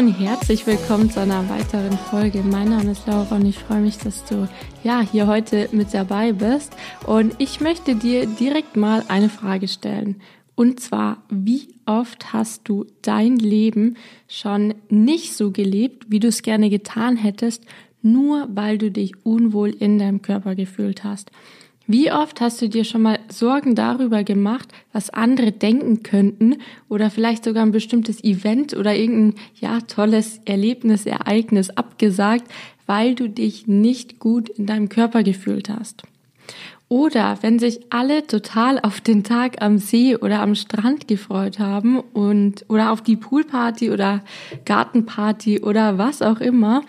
Und herzlich willkommen zu einer weiteren Folge. Mein Name ist Laura und ich freue mich, dass du ja hier heute mit dabei bist. Und ich möchte dir direkt mal eine Frage stellen. Und zwar, wie oft hast du dein Leben schon nicht so gelebt, wie du es gerne getan hättest, nur weil du dich unwohl in deinem Körper gefühlt hast? Wie oft hast du dir schon mal Sorgen darüber gemacht, was andere denken könnten oder vielleicht sogar ein bestimmtes Event oder irgendein ja tolles Erlebnis, Ereignis abgesagt, weil du dich nicht gut in deinem Körper gefühlt hast? Oder wenn sich alle total auf den Tag am See oder am Strand gefreut haben und oder auf die Poolparty oder Gartenparty oder was auch immer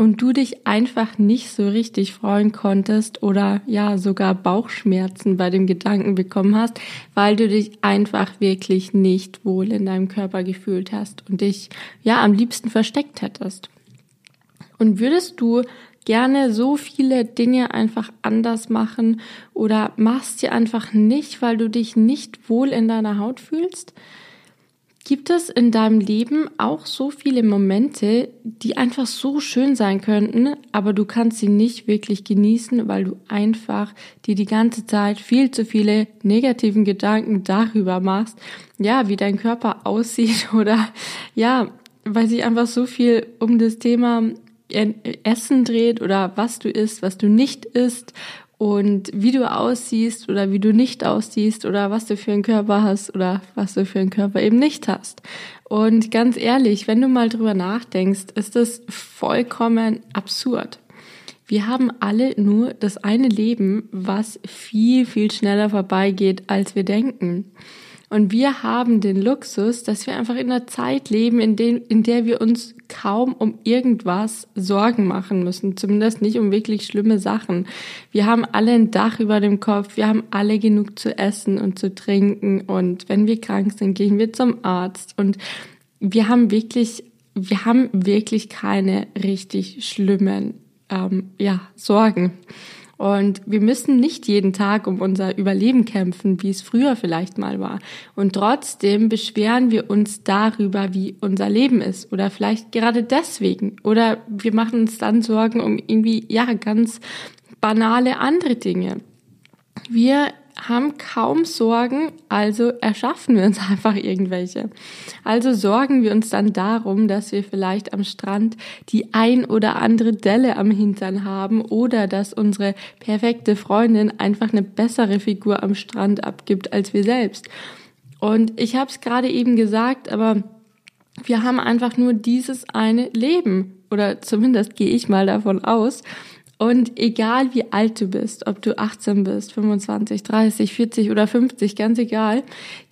und du dich einfach nicht so richtig freuen konntest oder ja sogar Bauchschmerzen bei dem Gedanken bekommen hast, weil du dich einfach wirklich nicht wohl in deinem Körper gefühlt hast und dich ja am liebsten versteckt hättest. Und würdest du gerne so viele Dinge einfach anders machen oder machst sie einfach nicht, weil du dich nicht wohl in deiner Haut fühlst? Gibt es in deinem Leben auch so viele Momente, die einfach so schön sein könnten, aber du kannst sie nicht wirklich genießen, weil du einfach dir die ganze Zeit viel zu viele negativen Gedanken darüber machst, ja, wie dein Körper aussieht oder ja, weil sich einfach so viel um das Thema Essen dreht oder was du isst, was du nicht isst und wie du aussiehst oder wie du nicht aussiehst oder was du für einen Körper hast oder was du für einen Körper eben nicht hast. Und ganz ehrlich, wenn du mal drüber nachdenkst, ist das vollkommen absurd. Wir haben alle nur das eine Leben, was viel, viel schneller vorbeigeht, als wir denken. Und wir haben den Luxus, dass wir einfach in einer Zeit leben, in, den, in der wir uns kaum um irgendwas Sorgen machen müssen. Zumindest nicht um wirklich schlimme Sachen. Wir haben alle ein Dach über dem Kopf. Wir haben alle genug zu essen und zu trinken. Und wenn wir krank sind, gehen wir zum Arzt. Und wir haben wirklich, wir haben wirklich keine richtig schlimmen, ähm, ja, Sorgen. Und wir müssen nicht jeden Tag um unser Überleben kämpfen, wie es früher vielleicht mal war. Und trotzdem beschweren wir uns darüber, wie unser Leben ist. Oder vielleicht gerade deswegen. Oder wir machen uns dann Sorgen um irgendwie, ja, ganz banale andere Dinge. Wir haben kaum Sorgen, also erschaffen wir uns einfach irgendwelche. Also sorgen wir uns dann darum, dass wir vielleicht am Strand die ein oder andere Delle am Hintern haben oder dass unsere perfekte Freundin einfach eine bessere Figur am Strand abgibt als wir selbst. Und ich habe es gerade eben gesagt, aber wir haben einfach nur dieses eine Leben oder zumindest gehe ich mal davon aus. Und egal wie alt du bist, ob du 18 bist, 25, 30, 40 oder 50, ganz egal,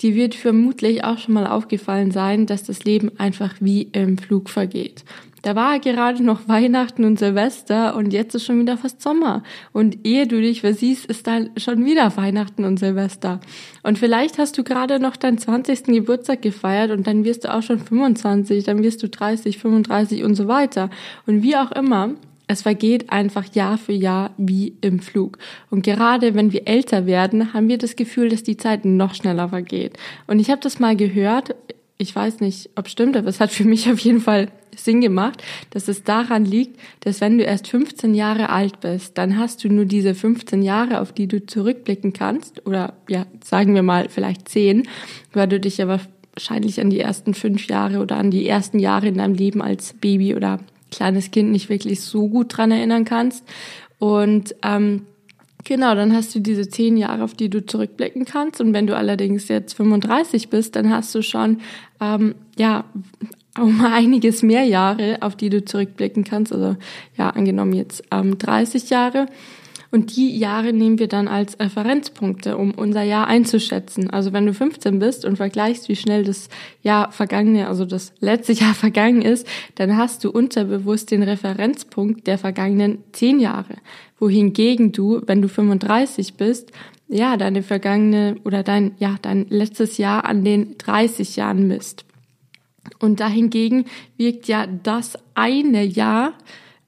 die wird vermutlich auch schon mal aufgefallen sein, dass das Leben einfach wie im Flug vergeht. Da war gerade noch Weihnachten und Silvester und jetzt ist schon wieder fast Sommer. Und ehe du dich versiehst, ist dann schon wieder Weihnachten und Silvester. Und vielleicht hast du gerade noch deinen 20. Geburtstag gefeiert und dann wirst du auch schon 25, dann wirst du 30, 35 und so weiter. Und wie auch immer, es vergeht einfach Jahr für Jahr wie im Flug. Und gerade wenn wir älter werden, haben wir das Gefühl, dass die Zeit noch schneller vergeht. Und ich habe das mal gehört, ich weiß nicht, ob stimmt, aber es hat für mich auf jeden Fall Sinn gemacht, dass es daran liegt, dass wenn du erst 15 Jahre alt bist, dann hast du nur diese 15 Jahre, auf die du zurückblicken kannst, oder ja, sagen wir mal vielleicht 10, weil du dich aber wahrscheinlich an die ersten fünf Jahre oder an die ersten Jahre in deinem Leben als Baby oder kleines Kind nicht wirklich so gut dran erinnern kannst. Und ähm, Genau, dann hast du diese zehn Jahre, auf die du zurückblicken kannst. Und wenn du allerdings jetzt 35 bist, dann hast du schon ähm, ja um einiges mehr Jahre, auf die du zurückblicken kannst. Also ja, angenommen jetzt ähm, 30 Jahre. Und die Jahre nehmen wir dann als Referenzpunkte, um unser Jahr einzuschätzen. Also wenn du 15 bist und vergleichst, wie schnell das Jahr vergangene, also das letzte Jahr vergangen ist, dann hast du unterbewusst den Referenzpunkt der vergangenen 10 Jahre. Wohingegen du, wenn du 35 bist, ja, deine vergangene oder dein, ja, dein letztes Jahr an den 30 Jahren misst. Und dahingegen wirkt ja das eine Jahr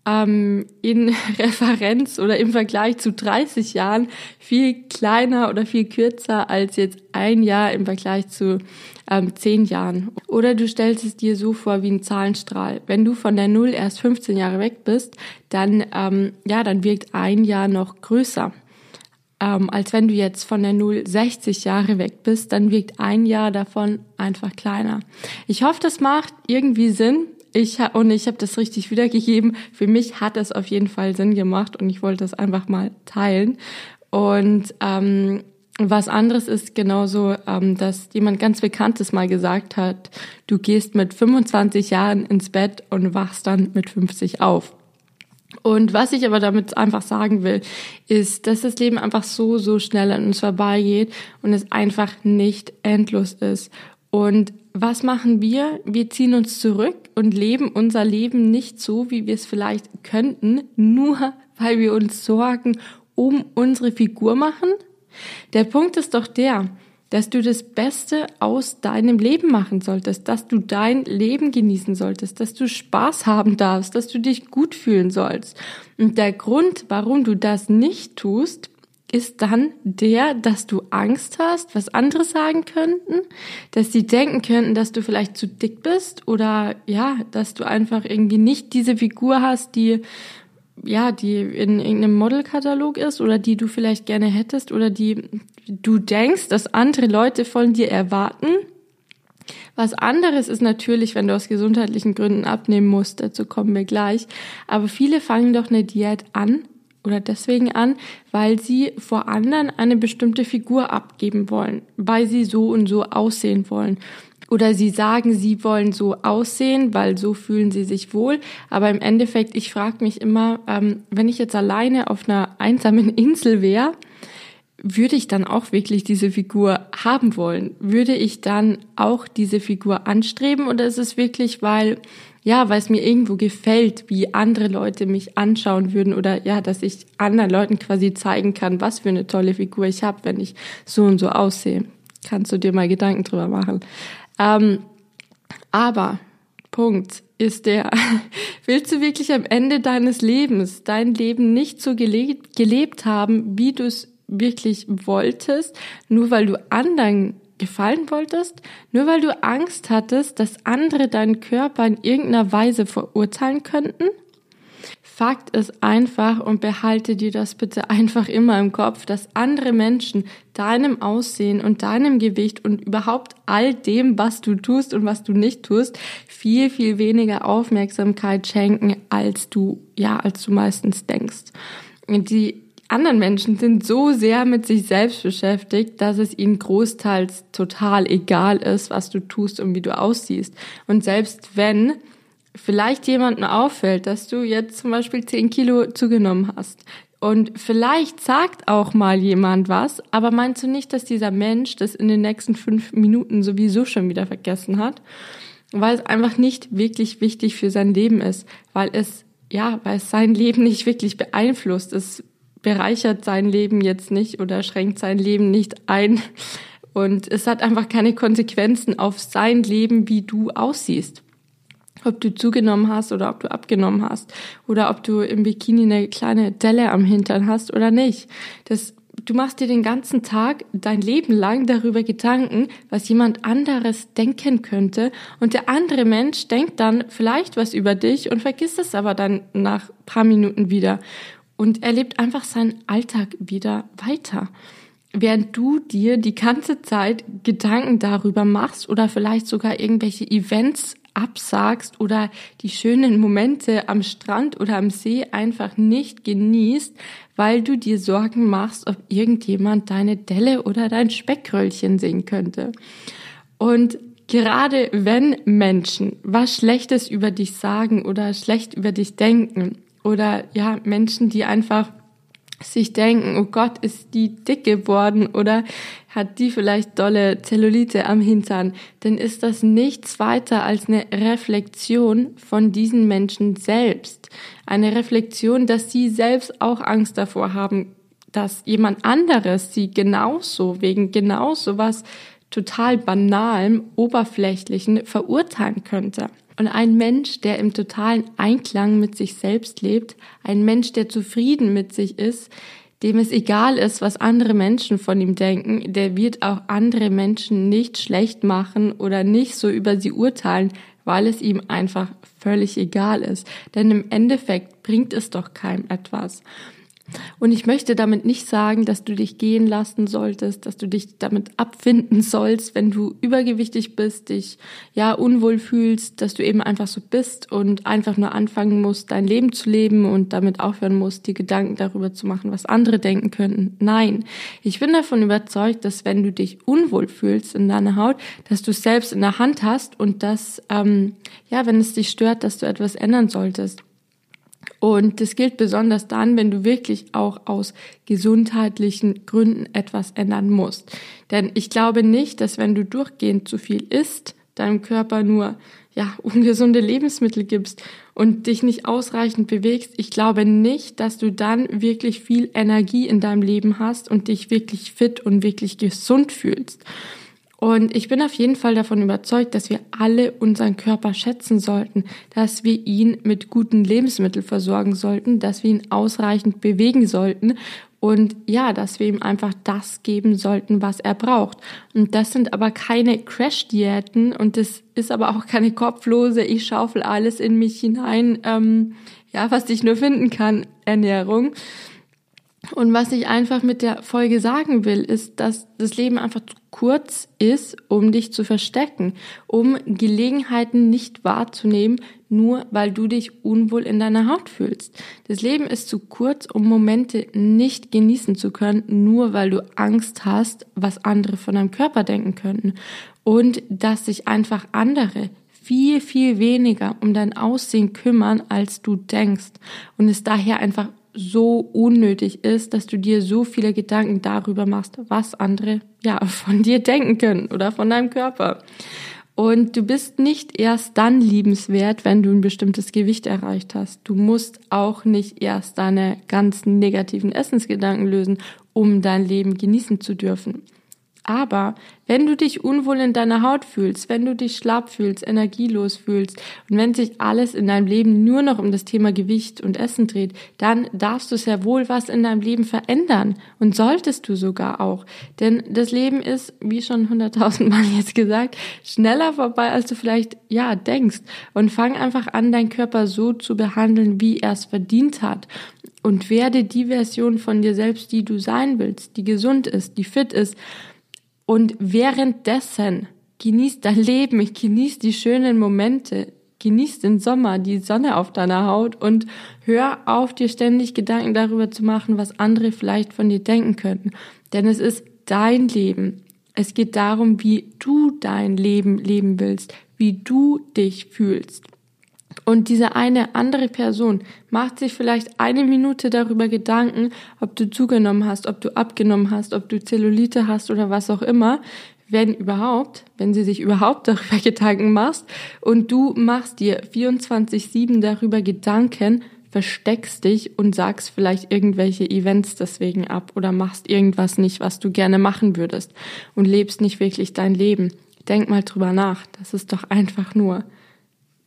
ähm, in Referenz oder im Vergleich zu 30 Jahren viel kleiner oder viel kürzer als jetzt ein Jahr im Vergleich zu ähm, 10 Jahren. Oder du stellst es dir so vor wie ein Zahlenstrahl. Wenn du von der Null erst 15 Jahre weg bist, dann, ähm, ja, dann wirkt ein Jahr noch größer. Ähm, als wenn du jetzt von der Null 60 Jahre weg bist, dann wirkt ein Jahr davon einfach kleiner. Ich hoffe, das macht irgendwie Sinn. Ich ha und ich habe das richtig wiedergegeben. Für mich hat das auf jeden Fall Sinn gemacht und ich wollte das einfach mal teilen. Und ähm, was anderes ist genauso, ähm, dass jemand ganz Bekanntes mal gesagt hat, du gehst mit 25 Jahren ins Bett und wachst dann mit 50 auf. Und was ich aber damit einfach sagen will, ist, dass das Leben einfach so, so schnell an uns vorbeigeht und es einfach nicht endlos ist. Und was machen wir? Wir ziehen uns zurück und leben unser Leben nicht so, wie wir es vielleicht könnten, nur weil wir uns Sorgen um unsere Figur machen. Der Punkt ist doch der, dass du das Beste aus deinem Leben machen solltest, dass du dein Leben genießen solltest, dass du Spaß haben darfst, dass du dich gut fühlen sollst. Und der Grund, warum du das nicht tust, ist dann der, dass du Angst hast, was andere sagen könnten, dass sie denken könnten, dass du vielleicht zu dick bist oder ja, dass du einfach irgendwie nicht diese Figur hast, die ja, die in irgendeinem Modelkatalog ist oder die du vielleicht gerne hättest oder die du denkst, dass andere Leute von dir erwarten. Was anderes ist natürlich, wenn du aus gesundheitlichen Gründen abnehmen musst, dazu kommen wir gleich. Aber viele fangen doch eine Diät an oder deswegen an, weil sie vor anderen eine bestimmte Figur abgeben wollen, weil sie so und so aussehen wollen. Oder sie sagen, sie wollen so aussehen, weil so fühlen sie sich wohl. Aber im Endeffekt, ich frage mich immer, ähm, wenn ich jetzt alleine auf einer einsamen Insel wäre, würde ich dann auch wirklich diese Figur haben wollen? Würde ich dann auch diese Figur anstreben? Oder ist es wirklich, weil, ja, weil es mir irgendwo gefällt, wie andere Leute mich anschauen würden oder ja, dass ich anderen Leuten quasi zeigen kann, was für eine tolle Figur ich habe, wenn ich so und so aussehe? Kannst du dir mal Gedanken drüber machen. Ähm, aber Punkt ist der, willst du wirklich am Ende deines Lebens dein Leben nicht so gelebt, gelebt haben, wie du es wirklich wolltest, nur weil du anderen gefallen wolltest, nur weil du Angst hattest, dass andere deinen Körper in irgendeiner Weise verurteilen könnten? Fakt ist einfach und behalte dir das bitte einfach immer im Kopf, dass andere Menschen deinem Aussehen und deinem Gewicht und überhaupt all dem, was du tust und was du nicht tust, viel, viel weniger Aufmerksamkeit schenken, als du, ja, als du meistens denkst. Die anderen Menschen sind so sehr mit sich selbst beschäftigt, dass es ihnen großteils total egal ist, was du tust und wie du aussiehst. Und selbst wenn vielleicht jemandem auffällt, dass du jetzt zum Beispiel 10 Kilo zugenommen hast. Und vielleicht sagt auch mal jemand was, aber meinst du nicht, dass dieser Mensch das in den nächsten fünf Minuten sowieso schon wieder vergessen hat? Weil es einfach nicht wirklich wichtig für sein Leben ist, weil es, ja, weil es sein Leben nicht wirklich beeinflusst. Es bereichert sein Leben jetzt nicht oder schränkt sein Leben nicht ein. Und es hat einfach keine Konsequenzen auf sein Leben, wie du aussiehst ob du zugenommen hast oder ob du abgenommen hast oder ob du im Bikini eine kleine Delle am Hintern hast oder nicht. Das, du machst dir den ganzen Tag dein Leben lang darüber Gedanken, was jemand anderes denken könnte und der andere Mensch denkt dann vielleicht was über dich und vergisst es aber dann nach paar Minuten wieder und er lebt einfach seinen Alltag wieder weiter während du dir die ganze Zeit Gedanken darüber machst oder vielleicht sogar irgendwelche Events absagst oder die schönen Momente am Strand oder am See einfach nicht genießt, weil du dir Sorgen machst, ob irgendjemand deine Delle oder dein Speckröllchen sehen könnte. Und gerade wenn Menschen was Schlechtes über dich sagen oder schlecht über dich denken oder ja, Menschen, die einfach sich denken, oh Gott, ist die dick geworden oder hat die vielleicht dolle Zellulite am Hintern, dann ist das nichts weiter als eine Reflexion von diesen Menschen selbst. Eine Reflexion, dass sie selbst auch Angst davor haben, dass jemand anderes sie genauso, wegen genauso was total banalem, oberflächlichen verurteilen könnte. Und ein Mensch, der im totalen Einklang mit sich selbst lebt, ein Mensch, der zufrieden mit sich ist, dem es egal ist, was andere Menschen von ihm denken, der wird auch andere Menschen nicht schlecht machen oder nicht so über sie urteilen, weil es ihm einfach völlig egal ist. Denn im Endeffekt bringt es doch keinem etwas. Und ich möchte damit nicht sagen, dass du dich gehen lassen solltest, dass du dich damit abfinden sollst, wenn du übergewichtig bist, dich ja unwohl fühlst, dass du eben einfach so bist und einfach nur anfangen musst, dein Leben zu leben und damit aufhören musst, die Gedanken darüber zu machen, was andere denken könnten. Nein, ich bin davon überzeugt, dass wenn du dich unwohl fühlst in deiner Haut, dass du es selbst in der Hand hast und dass, ähm, ja, wenn es dich stört, dass du etwas ändern solltest. Und das gilt besonders dann, wenn du wirklich auch aus gesundheitlichen Gründen etwas ändern musst. Denn ich glaube nicht, dass wenn du durchgehend zu viel isst, deinem Körper nur ja, ungesunde Lebensmittel gibst und dich nicht ausreichend bewegst, ich glaube nicht, dass du dann wirklich viel Energie in deinem Leben hast und dich wirklich fit und wirklich gesund fühlst. Und ich bin auf jeden Fall davon überzeugt, dass wir alle unseren Körper schätzen sollten, dass wir ihn mit guten Lebensmitteln versorgen sollten, dass wir ihn ausreichend bewegen sollten und ja, dass wir ihm einfach das geben sollten, was er braucht. Und das sind aber keine Crash-Diäten und das ist aber auch keine kopflose, ich schaufel alles in mich hinein, ähm, ja, was ich nur finden kann, Ernährung, und was ich einfach mit der Folge sagen will, ist, dass das Leben einfach zu kurz ist, um dich zu verstecken, um Gelegenheiten nicht wahrzunehmen, nur weil du dich unwohl in deiner Haut fühlst. Das Leben ist zu kurz, um Momente nicht genießen zu können, nur weil du Angst hast, was andere von deinem Körper denken könnten. Und dass sich einfach andere viel, viel weniger um dein Aussehen kümmern, als du denkst. Und es daher einfach so unnötig ist, dass du dir so viele Gedanken darüber machst, was andere ja von dir denken können oder von deinem Körper. Und du bist nicht erst dann liebenswert, wenn du ein bestimmtes Gewicht erreicht hast. Du musst auch nicht erst deine ganzen negativen Essensgedanken lösen, um dein Leben genießen zu dürfen. Aber wenn du dich unwohl in deiner Haut fühlst, wenn du dich schlapp fühlst, energielos fühlst und wenn sich alles in deinem Leben nur noch um das Thema Gewicht und Essen dreht, dann darfst du sehr wohl was in deinem Leben verändern und solltest du sogar auch. Denn das Leben ist, wie schon hunderttausendmal jetzt gesagt, schneller vorbei, als du vielleicht, ja, denkst. Und fang einfach an, deinen Körper so zu behandeln, wie er es verdient hat und werde die Version von dir selbst, die du sein willst, die gesund ist, die fit ist und währenddessen genießt dein Leben, genießt die schönen Momente, genießt den Sommer, die Sonne auf deiner Haut und hör auf, dir ständig Gedanken darüber zu machen, was andere vielleicht von dir denken könnten. Denn es ist dein Leben. Es geht darum, wie du dein Leben leben willst, wie du dich fühlst. Und diese eine andere Person macht sich vielleicht eine Minute darüber Gedanken, ob du zugenommen hast, ob du abgenommen hast, ob du Zellulite hast oder was auch immer, wenn überhaupt, wenn sie sich überhaupt darüber Gedanken machst und du machst dir 24-7 darüber Gedanken, versteckst dich und sagst vielleicht irgendwelche Events deswegen ab oder machst irgendwas nicht, was du gerne machen würdest und lebst nicht wirklich dein Leben. Denk mal drüber nach. Das ist doch einfach nur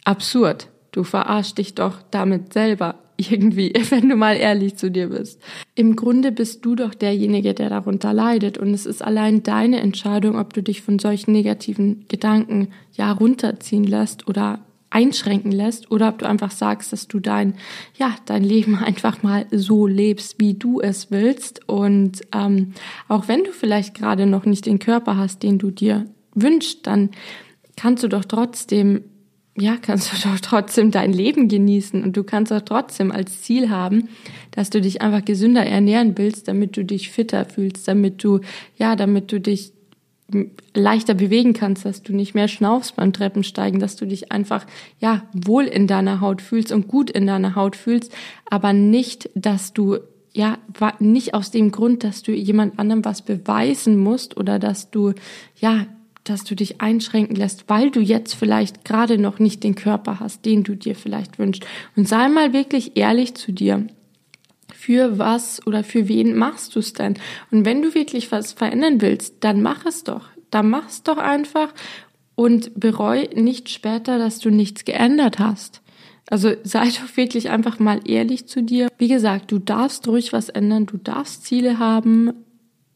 absurd. Du verarschst dich doch damit selber. Irgendwie, wenn du mal ehrlich zu dir bist. Im Grunde bist du doch derjenige, der darunter leidet. Und es ist allein deine Entscheidung, ob du dich von solchen negativen Gedanken ja runterziehen lässt oder einschränken lässt oder ob du einfach sagst, dass du dein ja dein Leben einfach mal so lebst, wie du es willst. Und ähm, auch wenn du vielleicht gerade noch nicht den Körper hast, den du dir wünschst, dann kannst du doch trotzdem ja, kannst du doch trotzdem dein Leben genießen und du kannst doch trotzdem als Ziel haben, dass du dich einfach gesünder ernähren willst, damit du dich fitter fühlst, damit du, ja, damit du dich leichter bewegen kannst, dass du nicht mehr schnaufst beim Treppensteigen, dass du dich einfach, ja, wohl in deiner Haut fühlst und gut in deiner Haut fühlst, aber nicht, dass du ja, nicht aus dem Grund, dass du jemand anderem was beweisen musst oder dass du, ja, dass du dich einschränken lässt, weil du jetzt vielleicht gerade noch nicht den Körper hast, den du dir vielleicht wünschst. Und sei mal wirklich ehrlich zu dir. Für was oder für wen machst du es denn? Und wenn du wirklich was verändern willst, dann mach es doch. dann mach's doch einfach und bereu nicht später, dass du nichts geändert hast. Also sei doch wirklich einfach mal ehrlich zu dir. Wie gesagt, du darfst ruhig was ändern, du darfst Ziele haben,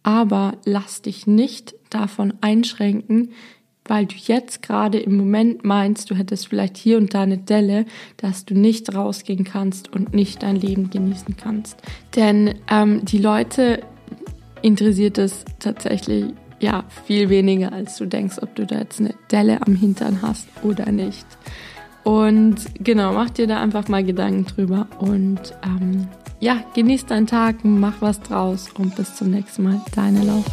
aber lass dich nicht davon einschränken, weil du jetzt gerade im Moment meinst, du hättest vielleicht hier und da eine Delle, dass du nicht rausgehen kannst und nicht dein Leben genießen kannst. Denn ähm, die Leute interessiert es tatsächlich ja viel weniger, als du denkst, ob du da jetzt eine Delle am Hintern hast oder nicht. Und genau, mach dir da einfach mal Gedanken drüber und ähm, ja, genieß deinen Tag, mach was draus und bis zum nächsten Mal. Deine Lauf.